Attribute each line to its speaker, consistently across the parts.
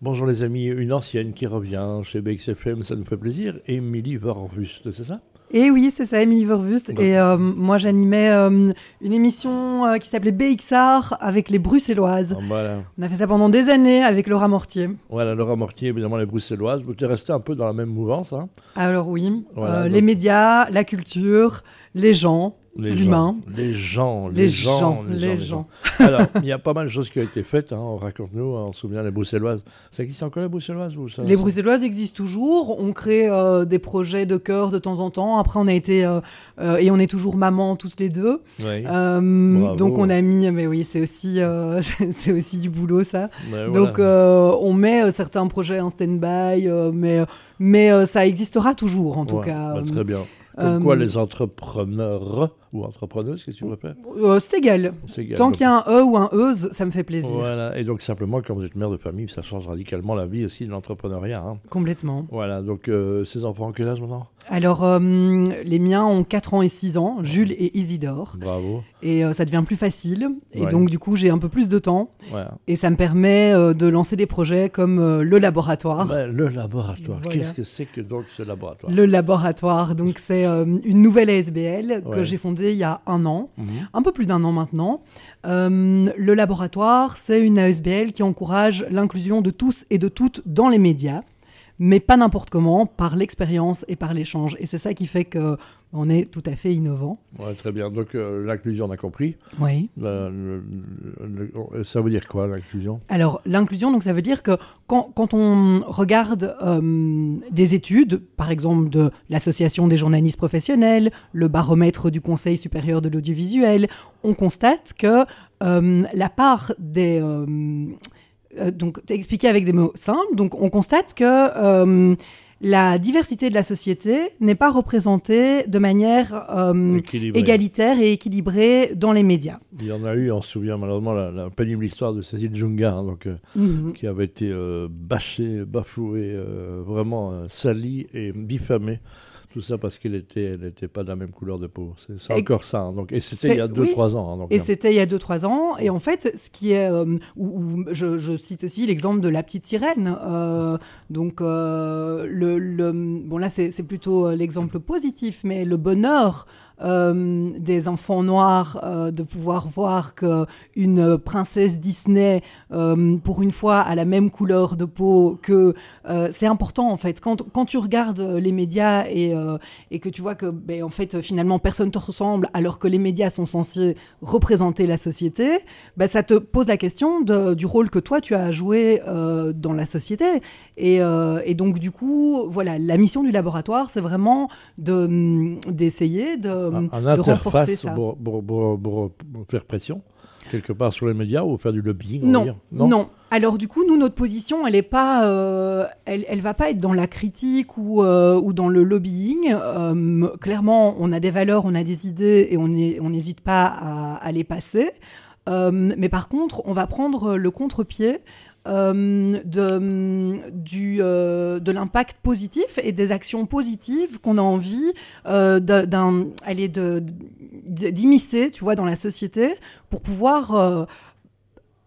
Speaker 1: Bonjour les amis, une ancienne qui revient chez BXFM, ça nous fait plaisir. Émilie Vorvust, c'est ça?
Speaker 2: Et oui, c'est ça, Émilie Vorvust.
Speaker 1: Bah.
Speaker 2: Et euh, moi, j'animais euh, une émission euh, qui s'appelait BXR avec les Bruxelloises.
Speaker 1: Ah, Voilà,
Speaker 2: On a fait ça pendant des années avec Laura Mortier.
Speaker 1: voilà Laura Mortier, évidemment les Bruxelloises. Vous êtes resté un peu dans la même mouvance, hein?
Speaker 2: Alors oui,
Speaker 1: Voilà, donc-
Speaker 2: les médias, la culture, les gens,
Speaker 1: les
Speaker 2: l'humain.
Speaker 1: gens, les gens,
Speaker 2: Les
Speaker 1: les
Speaker 2: gens,
Speaker 1: gens,
Speaker 2: les gens.
Speaker 1: Alors, il y a pas mal de choses qui ont été faites, hein, raconte-nous, on se souvient les Bruxelloises. Ça existe encore les Bruxelloises ou ça
Speaker 2: Les Bruxelloises existent toujours. On crée euh, des projets de cœur de temps en temps. Après, on a été euh, euh, et on est toujours maman toutes les deux.
Speaker 1: Oui.
Speaker 2: Donc on a mis, mais oui, c'est aussi, c'est aussi du boulot ça.
Speaker 1: Ouais,
Speaker 2: Donc
Speaker 1: voilà.
Speaker 2: on met certains projets en stand-by, mais mais ça existera toujours en tout
Speaker 1: Ouais,
Speaker 2: cas.
Speaker 1: bah, très bien. Comme
Speaker 2: euh,
Speaker 1: les entrepreneurs ou entrepreneuses, qu'est-ce que tu préfères
Speaker 2: Euh, c'est égal. Tant qu'il y a un e ou un euse, ça me fait plaisir.
Speaker 1: Voilà, et donc simplement, quand vous êtes mère de famille, ça change radicalement la vie aussi de l'entrepreneuriat. hein.
Speaker 2: Complètement.
Speaker 1: Voilà, donc euh, ces enfants, quel âge maintenant?
Speaker 2: Alors euh, les miens ont 4 ans et 6 ans, Jules et Isidore,
Speaker 1: Bravo.
Speaker 2: et euh, ça devient plus facile. Et
Speaker 1: Ouais.
Speaker 2: donc du coup j'ai un peu plus de temps, et ça me permet euh, de lancer des projets comme le laboratoire.
Speaker 1: Le laboratoire,
Speaker 2: Voilà.
Speaker 1: qu'est-ce que c'est que donc ce laboratoire?
Speaker 2: Le laboratoire, donc c'est une nouvelle ASBL que j'ai fondée il y a un an,
Speaker 1: Mhm.
Speaker 2: un peu plus d'un an maintenant. Le laboratoire, c'est une ASBL qui encourage l'inclusion de tous et de toutes dans les médias, mais pas n'importe comment, par l'expérience et par l'échange. Et c'est ça qui fait que on est tout à fait innovant.
Speaker 1: Ouais, Très bien, donc euh, l'inclusion, on a compris.
Speaker 2: Oui.
Speaker 1: La- le- le- le- ça veut dire quoi l'inclusion?
Speaker 2: Alors, l'inclusion, donc ça veut dire que quand, quand on regarde euh, des études, par exemple de l'Association des journalistes professionnels, le baromètre du Conseil supérieur de l'audiovisuel, on constate que euh, la part des... euh, euh, donc, expliqué avec des mots simples, donc on constate que... la diversité de la société n'est pas représentée de manière euh, égalitaire et équilibrée dans les médias.
Speaker 1: Il y en a eu, on se souvient malheureusement, la, la pénible histoire de Cécile Junga, hein, donc, euh,
Speaker 2: Mhm.
Speaker 1: qui avait été euh, bâchée, bafouée, euh, vraiment salie et diffamée. Tout ça parce qu'elle n'était elle était pas de la même couleur de peau. C'est encore ça. hein, donc, et c'était
Speaker 2: C'est-
Speaker 1: il y a
Speaker 2: oui.
Speaker 1: 2-3 ans. hein, donc,
Speaker 2: Et c'était il y a 2-3 ans. Et en fait, ce qui est. euh, où, où je, je cite aussi l'exemple de la petite sirène. Euh, donc, euh, le, bon, là, c'est c'est plutôt euh, l'exemple positif, mais le bonheur euh, des enfants noirs euh, de pouvoir voir qu'une princesse Disney, euh, pour une fois, a la même couleur de peau que. c'est important, en fait. Quand, quand tu regardes les médias et, et que tu vois que, ben, en fait, finalement, personne te ressemble, alors que les médias sont censés représenter la société, ben, ça te pose la question de- du rôle que toi, tu as joué euh, dans la société. Et, et donc, du coup, voilà, la mission du laboratoire, c'est vraiment de, d'essayer de,
Speaker 1: en, en
Speaker 2: de renforcer
Speaker 1: interface
Speaker 2: ça.
Speaker 1: pour, pour- pour- pour- pour faire pression quelque part sur les médias ou faire du lobbying on
Speaker 2: Non, non, Alors du coup, nous, notre position, elle est pas, euh, elle, elle va pas être dans la critique ou, euh, ou dans le lobbying. Euh, clairement, on a des valeurs, on a des idées et on n'hésite pas à, à les passer. Euh, mais par contre, on va prendre le contre-pied euh, euh, de l'impact positif et des actions positives qu'on a envie d'immiscer, tu vois, dans la société pour pouvoir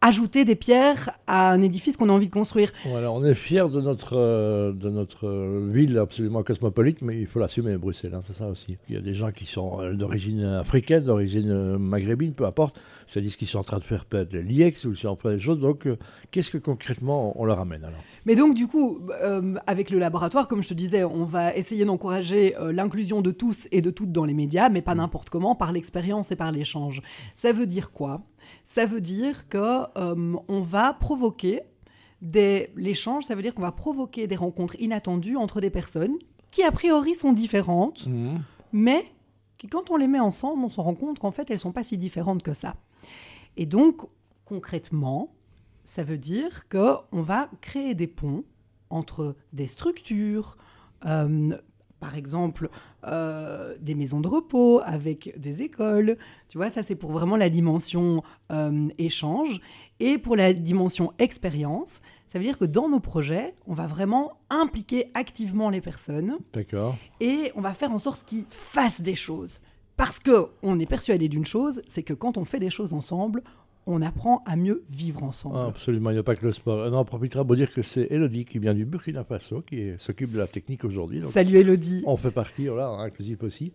Speaker 2: ajouter des pierres à un édifice qu'on a envie de construire.
Speaker 1: Voilà, on est fiers de notre, euh, de notre euh, ville absolument cosmopolite, mais il faut l'assumer, Bruxelles, hein, c'est ça aussi. Il y a des gens qui sont euh, d'origine africaine, d'origine maghrébine, peu importe, c'est disent qu'ils sont en train de faire peut-être les LIEX ou ils sont en train de faire des choses, donc qu'est-ce que concrètement on leur amène alors?
Speaker 2: Mais donc, du coup, avec le laboratoire, comme je te disais, on va essayer d'encourager l'inclusion de tous et de toutes dans les médias, mais pas n'importe comment, par l'expérience et par l'échange. Ça veut dire quoi? Ça veut dire que euh, on va provoquer des l'échange. Ça veut dire qu'on va provoquer des rencontres inattendues entre des personnes qui a priori sont différentes, mais qui, quand on les met ensemble, on se rend compte qu'en fait, elles sont pas si différentes que ça. Et donc, concrètement, ça veut dire qu'on va créer des ponts entre des structures, euh, par exemple euh, des maisons de repos avec des écoles. Tu vois, ça c'est pour vraiment la dimension euh, échange. Et pour la dimension expérience, ça veut dire que dans nos projets, on va vraiment impliquer activement les personnes
Speaker 1: D'accord.
Speaker 2: et on va faire en sorte qu'ils fassent des choses. Parce que on est persuadé d'une chose, c'est que quand on fait des choses ensemble, on apprend à mieux vivre ensemble.
Speaker 1: Ah, absolument, il n'y a pas que le sport. On en profitera pour dire que c'est Elodie qui vient du Burkina Faso, qui s'occupe de la technique aujourd'hui.
Speaker 2: Salut Elodie.
Speaker 1: On fait partie, voilà, inclusif aussi.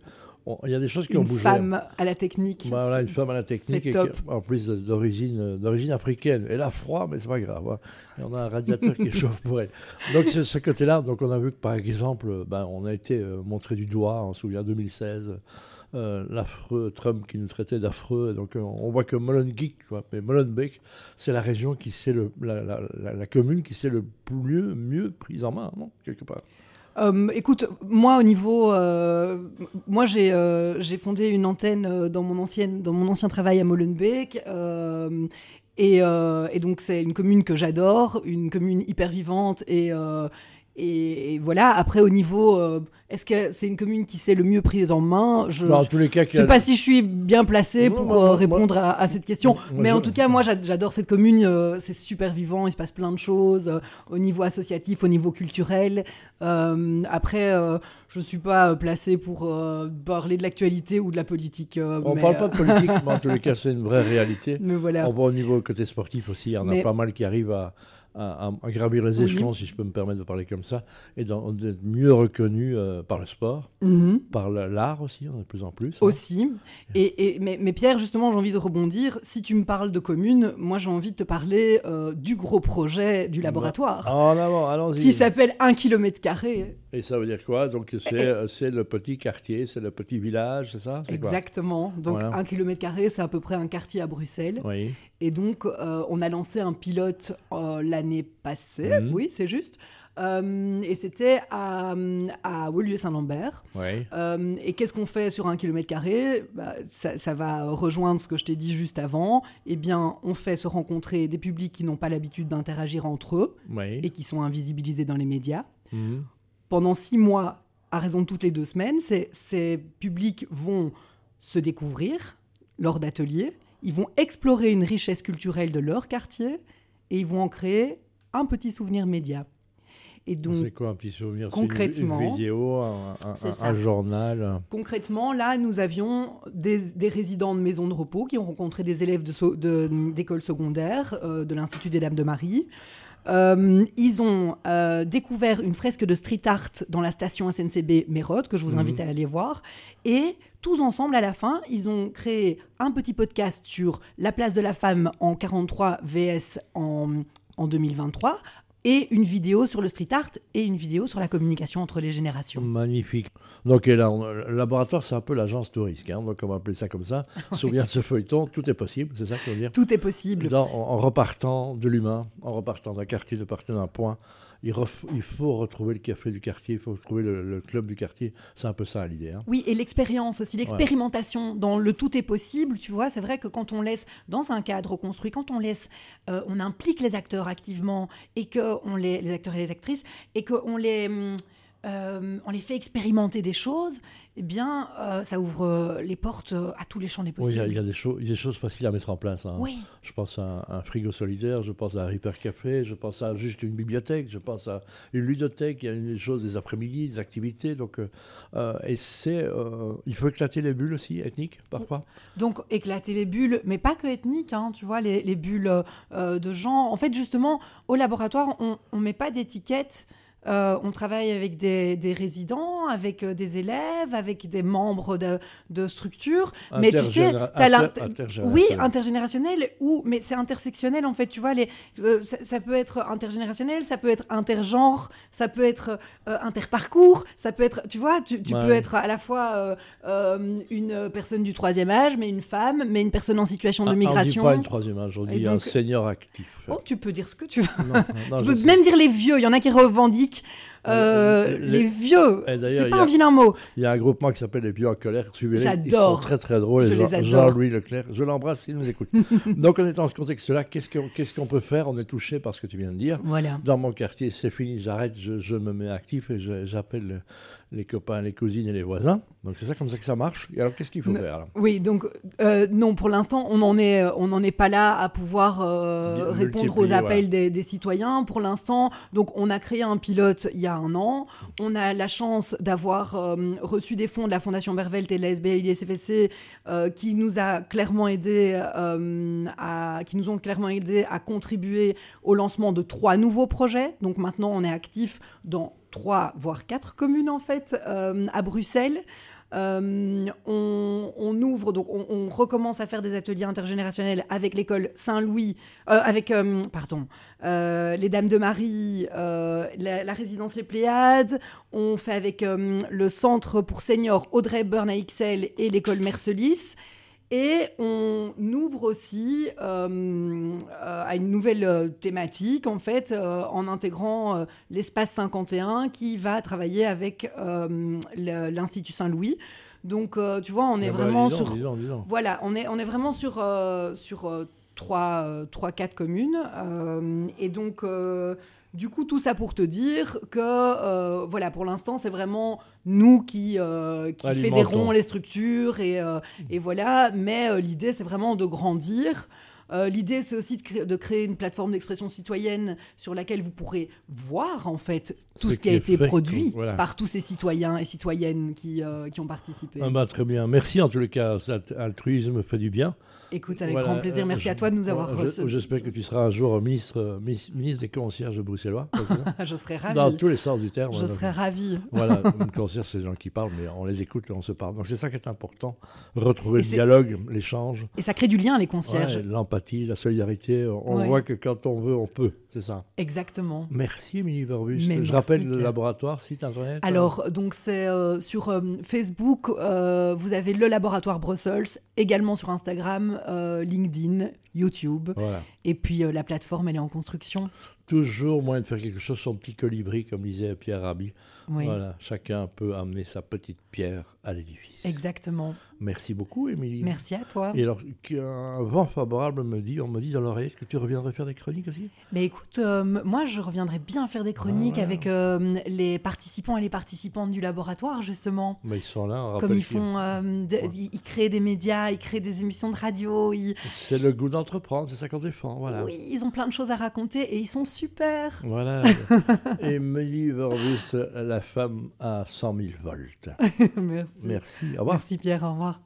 Speaker 1: Il y a des choses qui
Speaker 2: une
Speaker 1: ont bougé.
Speaker 2: Une femme à la technique.
Speaker 1: Voilà, une femme à la technique. Et
Speaker 2: top.
Speaker 1: en plus d'origine, d'origine africaine. Elle a froid, mais c'est pas grave. Hein. Et on a un radiateur qui chauffe pour elle. Donc, ce, ce côté-là, donc on a vu que par exemple, ben, on a été euh, montré du doigt, on se souvient 2016. Euh, l'affreux Trump qui nous traitait d'affreux. Donc euh, on voit que Molenbeek, mais Molenbeek, c'est la région qui c'est le, la, commune qui s'est le mieux, mieux prise en main, non quelque part.
Speaker 2: Euh, écoute, moi au niveau, moi j'ai j'ai fondé une antenne dans mon ancienne dans mon ancien travail à Molenbeek. Et, et, donc c'est une commune que j'adore, une commune hyper vivante et, et, voilà, après au niveau, euh, est-ce que c'est une commune qui s'est le mieux prise en main? Je
Speaker 1: bah,
Speaker 2: ne sais pas si je suis bien placé pour euh, répondre à, cette question. mais en tout cas, moi j'adore cette commune, euh, c'est super vivant, il se passe plein de choses au niveau associatif, au niveau culturel. après, je ne suis pas placé pour parler de l'actualité ou de la politique.
Speaker 1: on ne parle pas de politique, mais en tous les cas, c'est une vraie réalité.
Speaker 2: Mais voilà.
Speaker 1: On voit au niveau côté sportif aussi, il y en a pas mal qui arrivent à à, gravir les échelons, si je peux me permettre de parler comme ça, et d'être mieux reconnu euh, par le sport,
Speaker 2: mhm.
Speaker 1: par l'art aussi, de plus en plus.
Speaker 2: Hein. Aussi. Et, et mais, mais, Pierre, justement, j'ai envie de rebondir. Si tu me parles de communes, moi j'ai envie de te parler euh, du gros projet du laboratoire.
Speaker 1: En avant, allons-y.
Speaker 2: Qui s'appelle 1 km.
Speaker 1: Et ça veut dire quoi? Donc c'est le petit quartier, c'est le petit village, c'est ça?
Speaker 2: Exactement. Donc 1 km, c'est à peu près un quartier à Bruxelles.
Speaker 1: Oui.
Speaker 2: Et donc, euh, on a lancé un pilote l'année passée, mhm. oui, c'est juste. Euh, et c'était à, à Woluwe-Saint-Lambert. Euh, et qu'est-ce qu'on fait sur un kilomètre carré? Bah, ça, va rejoindre ce que je t'ai dit juste avant. Eh bien, on fait se rencontrer des publics qui n'ont pas l'habitude d'interagir entre eux et qui sont invisibilisés dans les médias.
Speaker 1: Mhm.
Speaker 2: Pendant six mois, à raison de toutes les deux semaines, ces, ces publics vont se découvrir lors d'ateliers ils vont explorer une richesse culturelle de leur quartier et ils vont en créer un petit souvenir média.
Speaker 1: Et donc, c'est quoi un petit souvenir?
Speaker 2: Concrètement,
Speaker 1: une, vidéo, un, journal?
Speaker 2: Concrètement, là, nous avions des, résidents de maisons de repos qui ont rencontré des élèves d'école de, secondaire euh, de l'Institut des Dames de Marie. Euh, ils ont euh, découvert une fresque de street art dans la station SNCB Mérode, que je vous mhm. invite à aller voir. Et tous ensemble, à la fin, ils ont créé un petit podcast sur la place de la femme en 43 VS en, en 2023 et une vidéo sur le street art et une vidéo sur la communication entre les générations.
Speaker 1: Magnifique. Donc là, le laboratoire, c'est un peu l'agence touriste, hein, donc on va appeler ça comme ça. Souviens de ce feuilleton, tout est possible, c'est ça que je veux dire?
Speaker 2: Tout est possible.
Speaker 1: en, en, repartant de l'humain, en repartant d'un quartier, de partir d'un point, il, faut retrouver le café du quartier, il faut retrouver le, club du quartier. C'est un peu ça l'idée. Hein.
Speaker 2: Oui, et l'expérience aussi, l'expérimentation dans le tout est possible. Tu vois, c'est vrai que quand on laisse dans un cadre construit, quand on laisse, euh, on implique les acteurs activement et que on les, les acteurs et les actrices et qu'on les hum, euh, on les fait expérimenter des choses, eh bien, euh, ça ouvre euh, les portes à tous les champs des possibles.
Speaker 1: Oui, il y, a des, des, choses faciles à mettre en place. Hein.
Speaker 2: Oui.
Speaker 1: Je pense à un, frigo solidaire, je pense à un Reaper Café, je pense à juste une bibliothèque, je pense à une ludothèque, il y a des choses des après-midi, des activités. Donc, et c'est, il faut éclater les bulles aussi, ethniques, parfois.
Speaker 2: Donc, éclater les bulles, mais pas que ethniques, hein, tu vois, les, les bulles de gens. En fait, justement, au laboratoire, on ne met pas d'étiquette. Euh, on travaille avec des, résidents, avec euh, des élèves, avec des membres de, structures.
Speaker 1: Mais tu sais,
Speaker 2: oui, intergénérationnel, ou mais c'est intersectionnel en fait. Tu vois, les, euh, ça, peut être intergénérationnel, ça peut être intergenre, ça peut être interparcours, ça peut être, tu vois, tu, peux être à la fois une personne du troisième âge, mais une femme, mais une personne en situation de migration.
Speaker 1: On dit pas une troisième âge, on dit un senior actif.
Speaker 2: Oh, tu peux dire ce que tu veux. tu peux même dire les vieux. Il y en a qui revendiquent speech euh, les, vieux. C'est pas un vilain mot.
Speaker 1: Il y a un groupement qui s'appelle les vieux en colère.
Speaker 2: Suivez-les. J'adore.
Speaker 1: Ils sont très très drôles. Jean-Louis Leclerc. Je l'embrasse, il nous écoute. Donc, en étant dans ce contexte-là, qu'est-ce qu'on peut faire? On est touché par ce que tu viens de dire.
Speaker 2: Voilà.
Speaker 1: Dans mon quartier, c'est fini, j'arrête, je, me mets actif et j'appelle les copains, les cousines et les voisins. Donc c'est ça comme ça que ça marche. Et alors qu'est-ce qu'il faut faire
Speaker 2: Oui, donc euh, non, pour l'instant, on n'en est, on n'en est pas là à pouvoir euh, répondre aux appels des, des, citoyens. Pour l'instant, donc on a créé un pilote il y a un an. On a la chance d'avoir euh, reçu des fonds de la Fondation Bervelt et de la SBL euh, qui nous a clairement aidé euh, qui nous ont clairement aidé à contribuer au lancement de trois nouveaux projets. Donc maintenant, on est actif dans trois voire quatre communes en fait à Bruxelles. Euh, on, ouvre, donc on, recommence à faire des ateliers intergénérationnels avec l'école Saint-Louis, euh, avec, euh, pardon, les Dames de Marie, la, résidence Les Pléiades. On fait avec le Centre pour seniors Audrey Burn XL et l'école Mercelis. Et on ouvre aussi euh, euh, à une nouvelle euh, thématique, en fait, en intégrant l'espace 51 qui va travailler avec l'Institut Saint-Louis. Donc, tu vois, on est vraiment sur. Voilà, on est, on est vraiment sur, sur trois, trois, quatre communes. et donc. Du coup, tout ça pour te dire que, voilà, pour l'instant, c'est vraiment nous qui, euh, qui fédérons les structures et, euh, et voilà. Mais euh, l'idée, c'est vraiment de grandir. L'idée, c'est aussi de, créer une plateforme d'expression citoyenne sur laquelle vous pourrez voir en fait tout ce, qui a été produit par tous ces citoyens et citoyennes qui, qui ont participé.
Speaker 1: Ah bah, très bien. Merci en les cas. Cet altruisme fait du bien.
Speaker 2: Écoute, avec grand plaisir. Merci à toi de nous avoir reçus.
Speaker 1: J'espère que tu seras un jour ministre, ministre des concierges bruxellois.
Speaker 2: je serai ravi.
Speaker 1: Dans tous les sens du terme.
Speaker 2: Je serais ravi.
Speaker 1: Voilà, une concierge, c'est des gens qui parlent, mais on les écoute on se parle. Donc c'est ça qui est important, retrouver le dialogue, l'échange.
Speaker 2: Et ça crée du lien, les concierges.
Speaker 1: L'empathie, la solidarité. On voit que quand on veut, on peut. C'est ça.
Speaker 2: Exactement.
Speaker 1: Merci, Émilie Berbus. Je rappelle le laboratoire, site internet.
Speaker 2: Alors, donc c'est euh, sur euh, Facebook, euh, vous avez le laboratoire Brussels, également sur Instagram, LinkedIn, YouTube. Et puis la plateforme, elle est en construction.
Speaker 1: Toujours moyen de faire quelque chose, son petit colibri, comme disait Pierre Rabhi. Voilà, chacun peut amener sa petite pierre à l'édifice.
Speaker 2: Exactement.
Speaker 1: Merci beaucoup, Émilie.
Speaker 2: Merci à toi.
Speaker 1: Et alors, un vent favorable me dit, on me dit dans l'oreille, que tu reviendrais faire des chroniques aussi?
Speaker 2: Mais écoute, euh, moi, je reviendrais bien faire des chroniques ah avec euh, les participants et les participantes du laboratoire, justement.
Speaker 1: Mais ils sont là,
Speaker 2: Comme ils font, euh, ils créent des médias, ils créent des émissions de radio.
Speaker 1: C'est le goût d'entreprendre, c'est ça qu'on défend, voilà.
Speaker 2: Oui, ils ont plein de choses à raconter et ils sont super.
Speaker 1: Voilà. Émilie Vorbus, la femme à 100 000 volts.
Speaker 2: Merci.
Speaker 1: Merci. Au revoir.
Speaker 2: Merci Pierre, au revoir.